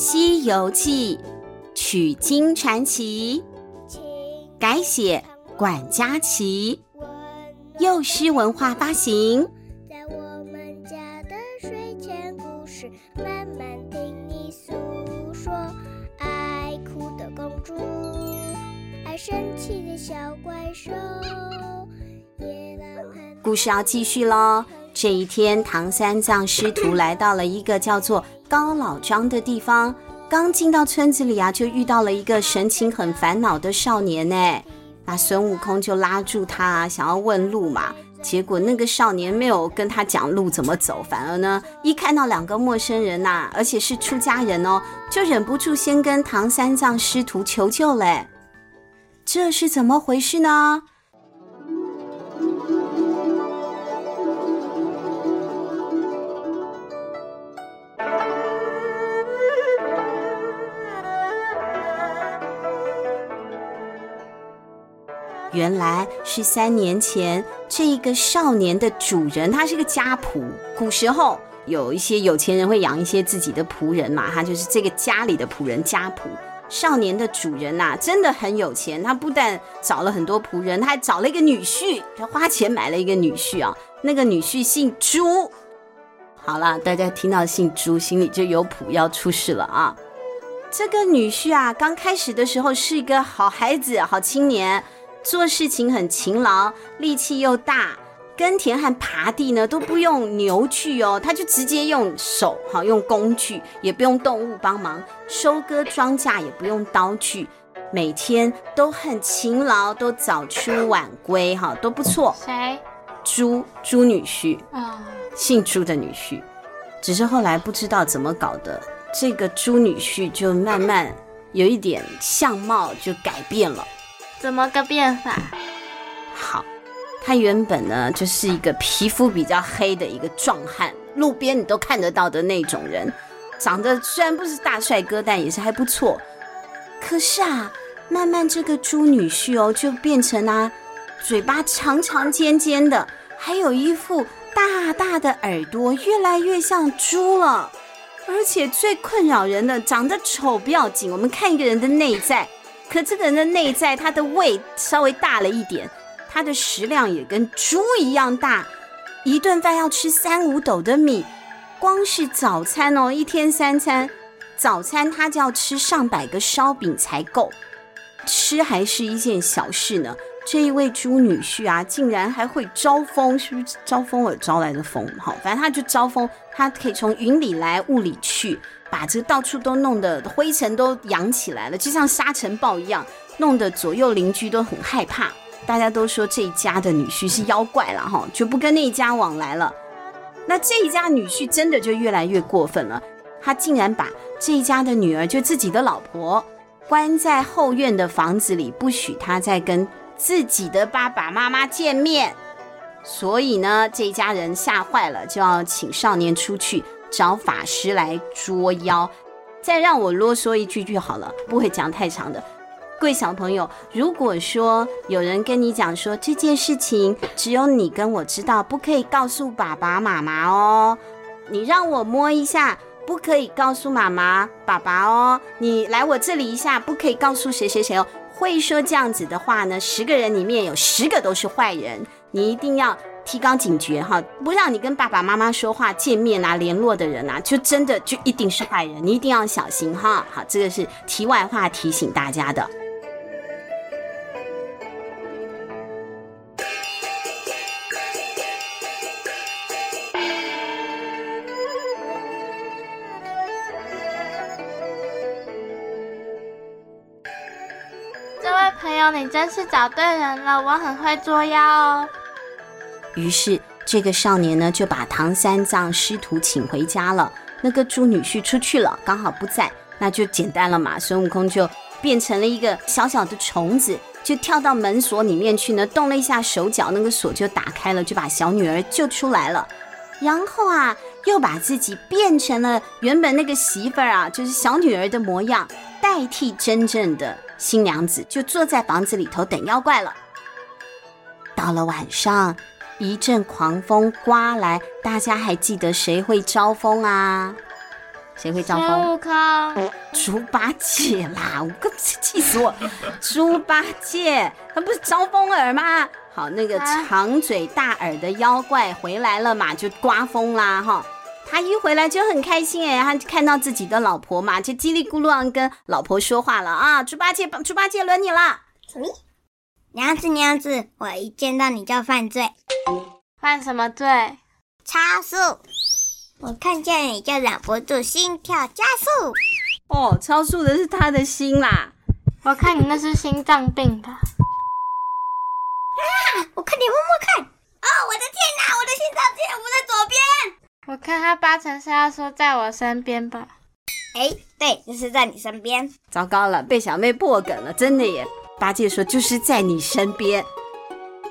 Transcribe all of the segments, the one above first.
西游记》，取经传奇，改写管家琪，幼师文化发行。在我们家的睡前故事，慢慢听你诉说。爱哭的公主，爱生气的小怪兽。故事要继续喽。这一天，唐三藏师徒来到了一个叫做高老庄的地方。刚进到村子里啊，就遇到了一个神情很烦恼的少年呢。那孙悟空就拉住他，想要问路嘛。结果那个少年没有跟他讲路怎么走，反而呢，一看到两个陌生人呐、啊，而且是出家人哦，就忍不住先跟唐三藏师徒求救嘞。这是怎么回事呢？原来是三年前，这个少年的主人，他是个家仆。古时候有一些有钱人会养一些自己的仆人嘛，他就是这个家里的仆人家仆。少年的主人呐、真的很有钱，他不但找了很多仆人，他还找了一个女婿，他花钱买了一个女婿啊。那个女婿姓朱。好了，大家听到姓朱，心里就有谱要出事了啊。这个女婿啊，刚开始的时候是一个好孩子、好青年。做事情很勤劳，力气又大，耕田和耙地呢都不用牛去哦，他就直接用手，好用工具，也不用动物帮忙，收割庄稼也不用刀具，每天都很勤劳，都早出晚归，哈，都不错。谁？朱朱女婿啊，哦、姓朱的女婿，只是后来不知道怎么搞的，这个朱女婿就慢慢有一点相貌就改变了。怎么个变法？好，他原本呢就是一个皮肤比较黑的一个壮汉，路边你都看得到的那种人，长得虽然不是大帅哥，但也是还不错。可是啊，慢慢这个朱女婿哦，就变成啊，嘴巴长长尖尖的，还有一副大大的耳朵，越来越像猪了。而且最困扰人的，长得丑不要紧，我们看一个人的内在。可这个人的内在，他的胃稍微大了一点，他的食量也跟猪一样大，一顿饭要吃三五斗的米，光是早餐哦，一天三餐，早餐他就要吃上百个烧饼才够，吃还是一件小事呢。这一位朱女婿啊，竟然还会招风，是不是招风耳招来的风？好，反正他就招风，他可以从云里来雾里去。把这到处都弄得灰尘都扬起来了，就像沙尘暴一样，弄得左右邻居都很害怕。大家都说这一家的女婿是妖怪了哈，就不跟那一家往来了。那这一家女婿真的就越来越过分了，他竟然把这一家的女儿，就自己的老婆，关在后院的房子里，不许她再跟自己的爸爸妈妈见面。所以呢，这一家人吓坏了，就要请少年出去。找法师来捉妖，再让我啰嗦一句就好了，不会讲太长的。各位小朋友，如果说有人跟你讲说这件事情只有你跟我知道，不可以告诉爸爸妈妈哦。你让我摸一下，不可以告诉妈妈、爸爸哦。你来我这里一下，不可以告诉谁谁谁哦。会说这样子的话呢，十个人里面有十个都是坏人，你一定要。提高警觉哈，不让你跟爸爸妈妈说话、见面啊、联络的人啊，就真的就一定是坏人，你一定要小心哈。好，这个是题外话，提醒大家的。你真是找对人了，我很会捉妖哦。于是，这个少年呢，就把唐三藏师徒请回家了。那个猪女婿出去了，刚好不在，那就简单了嘛。孙悟空就变成了一个小小的虫子，就跳到门锁里面去呢，动了一下手脚，那个锁就打开了，就把小女儿救出来了。然后啊，又把自己变成了原本那个媳妇儿啊，就是小女儿的模样，代替真正的新娘子，就坐在房子里头等妖怪了。到了晚上。一阵狂风刮来，大家还记得谁会招风啊？谁会招风？孙悟空。猪八戒啦！我刚气死我！猪八戒，他不是招风耳吗？好，那个长嘴大耳的妖怪回来了嘛，就刮风啦哈。他一回来就很开心哎，他看到自己的老婆嘛，就叽里咕噜跟老婆说话了啊！猪八戒，猪八戒，轮你了。什么？娘子，娘子，我一见到你就犯罪。犯什么罪？超速！我看见你就忍不住心跳加速。哦，超速的是他的心啦。我看你那是心脏病吧。啊！我快点摸摸看。哦，我的天哪，我的心看他八成是要说在我身边吧。哎，对，就是在你身边。糟糕了，被小妹破梗了，真的耶。八戒说：“就是在你身边。”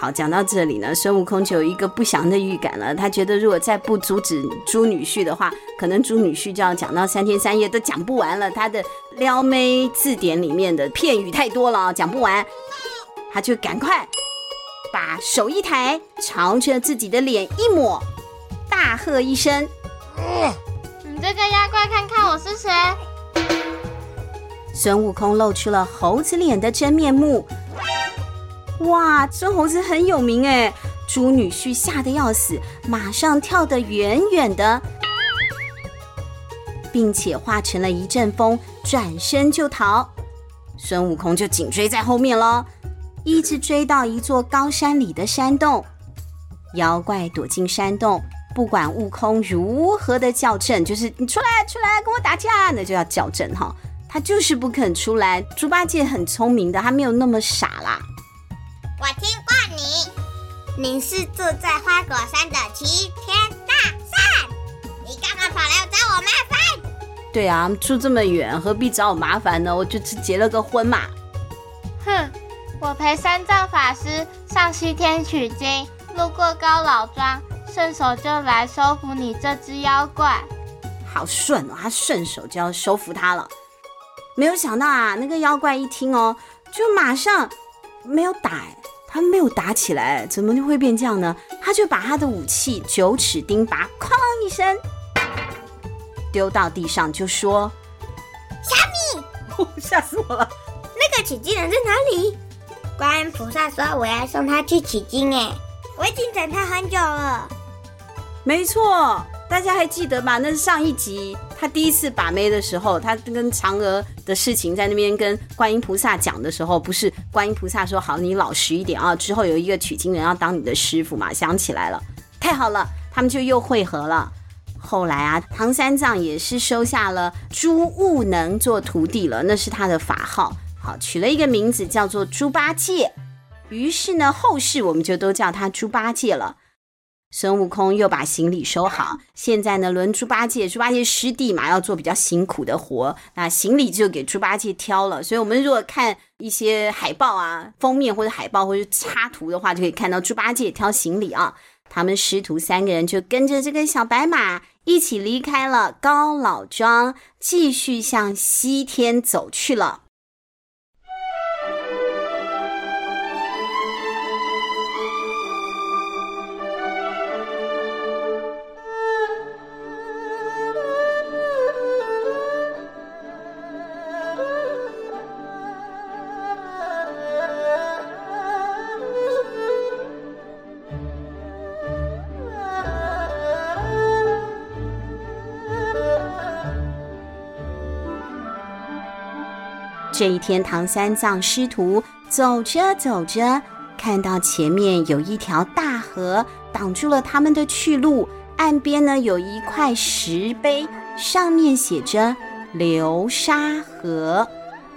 好，讲到这里呢，孙悟空就有一个不祥的预感了。他觉得如果再不阻止猪女婿的话，可能猪女婿就要讲到三天三夜都讲不完了。他的撩妹字典里面的片语太多了，讲不完。他就赶快把手一抬，朝着自己的脸一抹，大喝一声：“你这个妖怪，看看我是谁！”孙悟空露出了猴子脸的真面目。哇，这猴子很有名哎！猪女婿吓得要死，马上跳得远远的，并且化成了一阵风，转身就逃。孙悟空就紧追在后面喽，一直追到一座高山里的山洞。妖怪躲进山洞，不管悟空如何的叫阵，就是你出来出来跟我打架，那就要叫阵哈。他就是不肯出来。猪八戒很聪明的，他没有那么傻啦。我听过你，你是住在花果山的齐天大圣，你干嘛跑来找我麻烦？对啊，住这么远，何必找我麻烦呢？我就只结了个婚嘛。哼，我陪三藏法师上西天取经，路过高老庄，顺手就来收服你这只妖怪。好顺哦，他顺手就要收服他了。没有想到啊，那个妖怪一听哦，就马上没有打，他没有打起来，怎么就会变这样呢？他就把他的武器九齿钉耙，哐一声丢到地上，就说：“虾米，哦，吓死我了！那个取经人在哪里？观音菩萨说我要送他去取经，哎，我已经等他很久了。没错。”大家还记得吗？那是上一集他第一次把妹的时候，他跟嫦娥的事情在那边跟观音菩萨讲的时候，不是观音菩萨说好，你老实一点啊，之后有一个取经人要当你的师傅嘛？想起来了，太好了，他们就又会合了。后来啊，唐三藏也是收下了猪悟能做徒弟了，那是他的法号，好，取了一个名字叫做猪八戒。于是呢，后世我们就都叫他猪八戒了。孙悟空又把行李收好，现在呢，轮猪八戒，猪八戒师弟嘛，要做比较辛苦的活，那行李就给猪八戒挑了。所以，我们如果看一些海报啊，封面或者海报或者插图的话，就可以看到猪八戒挑行李啊。他们师徒三个人就跟着这个小白马一起离开了高老庄，继续向西天走去了。这一天，唐三藏师徒走着走着，看到前面有一条大河挡住了他们的去路，岸边呢有一块石碑，上面写着“流沙河”，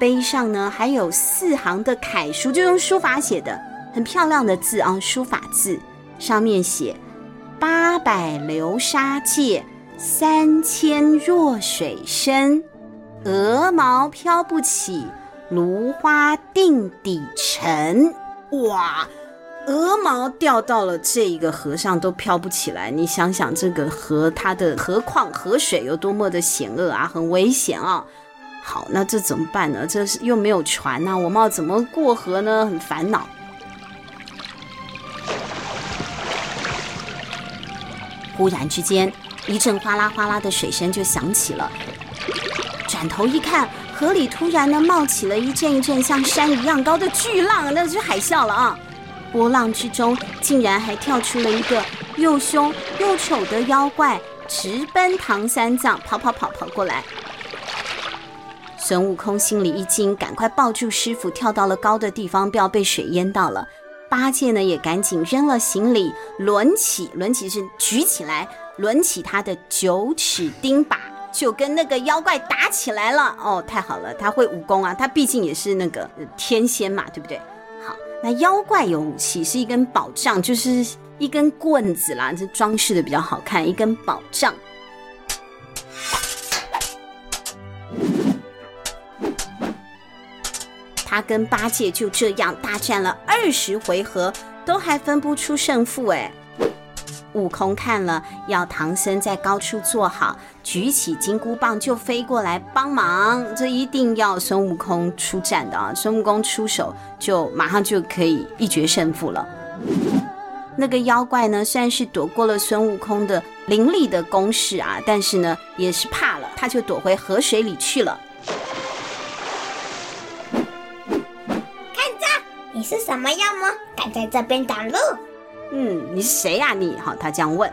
碑上呢还有四行的楷书，就用书法写的，很漂亮的字啊，书法字，上面写“八百流沙界，三千弱水深”。鹅毛飘不起，芦花定底沉。哇，鹅毛掉到了这一个河上都飘不起来。你想想，这个河它的河况河水有多么的险恶啊，很危险啊。好，那这怎么办呢？这是又没有船呐，我们要怎么过河呢？很烦恼。忽然之间，一阵哗啦哗啦的水声就响起了。转头一看，河里突然呢冒起了一阵一阵像山一样高的巨浪，那是海啸了啊！波浪之中竟然还跳出了一个又凶又丑的妖怪，直奔唐三藏，跑跑跑跑过来。孙悟空心里一惊，赶快抱住师傅，跳到了高的地方，不要被水淹到了。八戒呢，也赶紧扔了行李，抡起，抡起是举起来，抡起他的九齿钉耙，就跟那个妖怪打起来了。哦，太好了，他会武功啊，他毕竟也是那个天仙嘛，对不对？好，那妖怪有武器，是一根宝杖，就是一根棍子啦，这装饰的比较好看，一根宝杖。他跟八戒就这样大战了二十回合，都还分不出胜负。哎，悟空看了，要唐僧在高处坐好，举起金箍棒就飞过来帮忙。这一定要孙悟空出战的啊！孙悟空出手，就马上就可以一决胜负了。那个妖怪呢，虽然是躲过了孙悟空的凌厉的攻势啊，但是呢，也是怕了，他就躲回河水里去了。你是什么妖魔？敢在这边挡路？嗯，你是谁呀？你好，他这样问。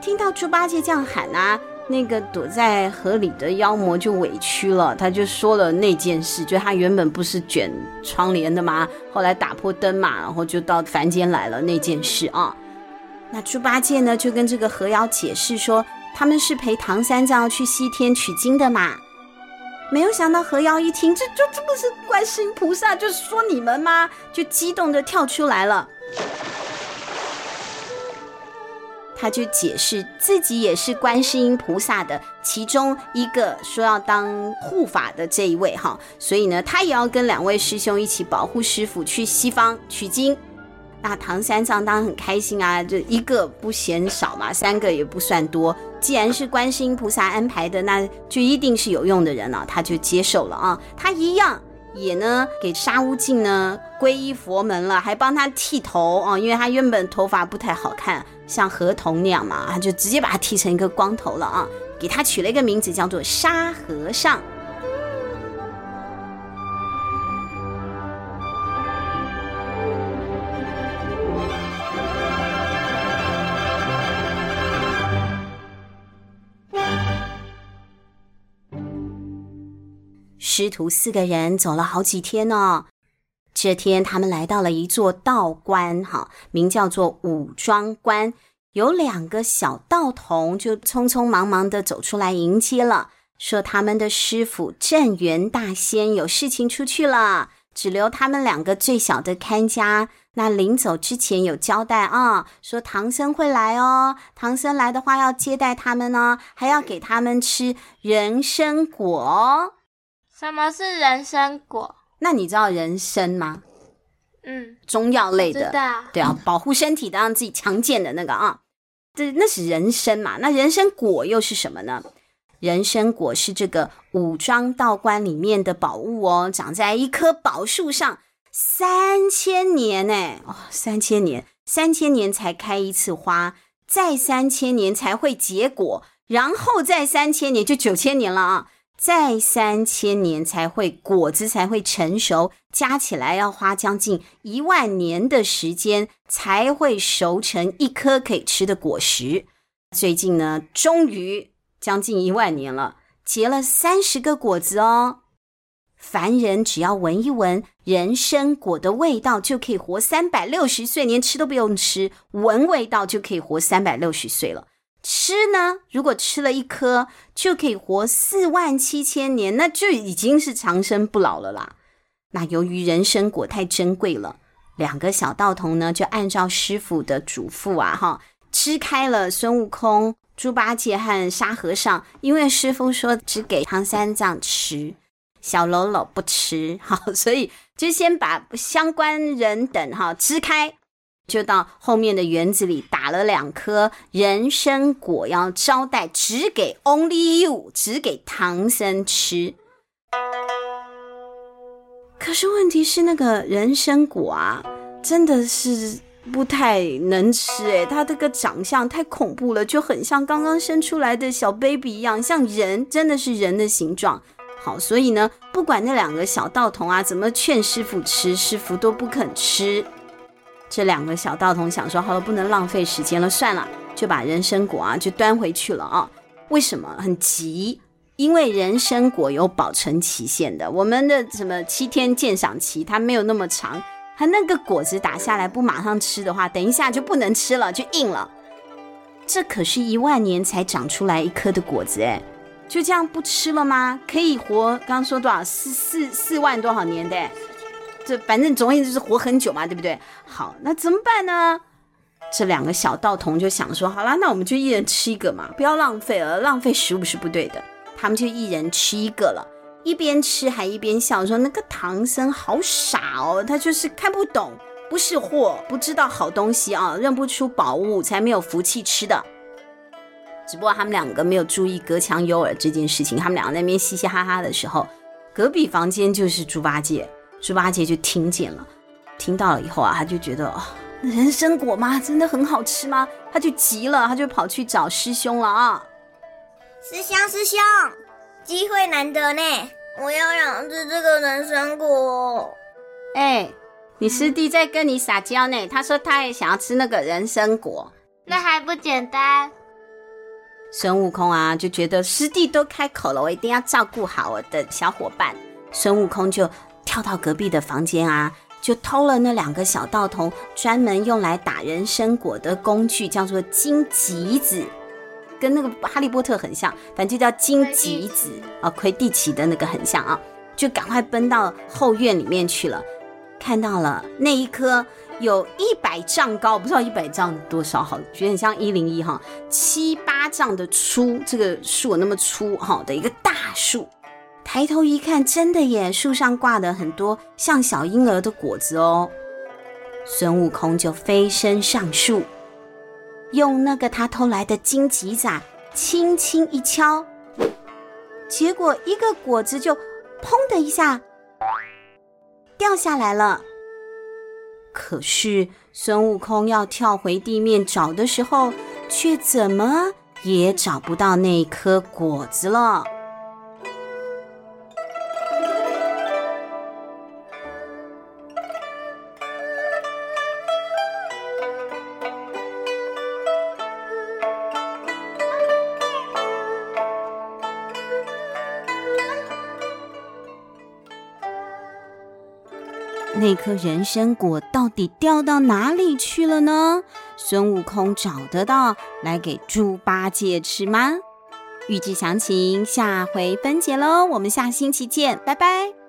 听到猪八戒这样喊啊，那个躲在河里的妖魔就委屈了，他就说了那件事，就他原本不是卷窗帘的吗？后来打破灯嘛，然后就到凡间来了那件事啊。那猪八戒呢，就跟这个河妖解释说，他们是陪唐三藏去西天取经的嘛。没有想到河妖一听，这就这不是观世音菩萨，就是说你们吗？就激动的跳出来了。他就解释自己也是观世音菩萨的其中一个，说要当护法的这一位哈，所以呢，他也要跟两位师兄一起保护师傅去西方取经。那唐三藏当然很开心啊，就一个不嫌少嘛，三个也不算多。既然是观世音菩萨安排的，那就一定是有用的人了，他就接受了啊。他一样也呢给沙悟净呢皈依佛门了，还帮他剃头啊，因为他原本头发不太好看，像河童那样嘛，他就直接把他剃成一个光头了啊，给他取了一个名字叫做沙和尚。师徒四个人走了好几天呢。这天，他们来到了一座道观，哈，名叫做武装观。有两个小道童就匆匆忙忙地走出来迎接了，说他们的师傅镇元大仙有事情出去了，只留他们两个最小的看家。那临走之前有交代啊，说唐僧会来哦，唐僧来的话要接待他们呢，还要给他们吃人参果哦。什么是人参果？那你知道人参吗？嗯，中药类的。对啊，保护身体的，让自己强健的那个啊，这那是人参嘛？那人参果又是什么呢？人参果是这个五庄道观里面的宝物哦，长在一棵宝树上，三千年呢，哦，三千年，三千年才开一次花，再三千年才会结果，然后再三千年就九千年了啊。再三千年才会果子才会成熟，加起来要花将近一万年的时间才会熟成一颗可以吃的果实。最近呢，终于将近一万年了，结了三十个果子哦。凡人只要闻一闻人参果的味道，就可以活三百六十岁，连吃都不用吃，闻味道就可以活三百六十岁了。吃呢？如果吃了一颗，就可以活四万七千年，那就已经是长生不老了啦。那由于人参果太珍贵了，两个小道童呢，就按照师傅的嘱咐啊，哈，支开了孙悟空、猪八戒和沙和尚，因为师傅说只给唐三藏吃，小喽啰不吃，好，所以就先把相关人等哈支开。就到后面的园子里打了两颗人参果，要招待，只给 only you，只给唐僧吃。可是问题是，那个人参果啊，真的是不太能吃哎，它这个长相太恐怖了，就很像刚刚生出来的小 baby 一样，像人，真的是人的形状。好，所以呢，不管那两个小道童啊怎么劝师傅吃，师傅都不肯吃。这两个小道童想说，好了，不能浪费时间了，算了，就把人参果啊就端回去了啊。为什么很急？因为人参果有保存期限的，我们的什么七天鉴赏期，它没有那么长。它那个果子打下来不马上吃的话，等一下就不能吃了，就硬了。这可是一万年才长出来一颗的果子，哎，就这样不吃了吗？可以活，刚刚说多少？四四四万多少年的？这反正总而言之是活很久嘛，对不对？好，那怎么办呢？这两个小道童就想说，好啦，那我们就一人吃一个嘛，不要浪费了，浪费食物是不对的。他们就一人吃一个了，一边吃还一边笑，说那个唐僧好傻哦，他就是看不懂，不是货，不知道好东西啊，认不出宝物，才没有福气吃的。只不过他们两个没有注意隔墙有耳这件事情，他们两个在那边嘻嘻哈哈的时候，隔壁房间就是猪八戒，猪八戒就听见了，听到了以后啊，他就觉得哦，人参果吗？真的很好吃吗？他就急了，他就跑去找师兄了啊。师兄，师兄，机会难得呢，我要想吃这个人参果。哎，你师弟在跟你撒娇呢，他说他也想要吃那个人参果，那还不简单？孙悟空啊，就觉得师弟都开口了，我一定要照顾好我的小伙伴。孙悟空就跳到隔壁的房间啊，就偷了那两个小道童专门用来打人参果的工具，叫做金棘子。跟那个哈利波特很像，反正就叫金棘子啊，魁地奇的那个很像啊，就赶快奔到后院里面去了。看到了那一棵有一百丈高，不知道一百丈多少好，觉得很像一零一哈，七八丈的粗，这个树有那么粗哈的一个大树。抬头一看，真的耶，树上挂的很多像小婴儿的果子哦。孙悟空就飞身上树。用那个他偷来的荆棘仔轻轻一敲，结果一个果子就砰的一下掉下来了。可是孙悟空要跳回地面找的时候，却怎么也找不到那颗果子了。那颗人参果到底掉到哪里去了呢？孙悟空找得到来给猪八戒吃吗？预计详情下回分解喽，我们下星期见，拜拜。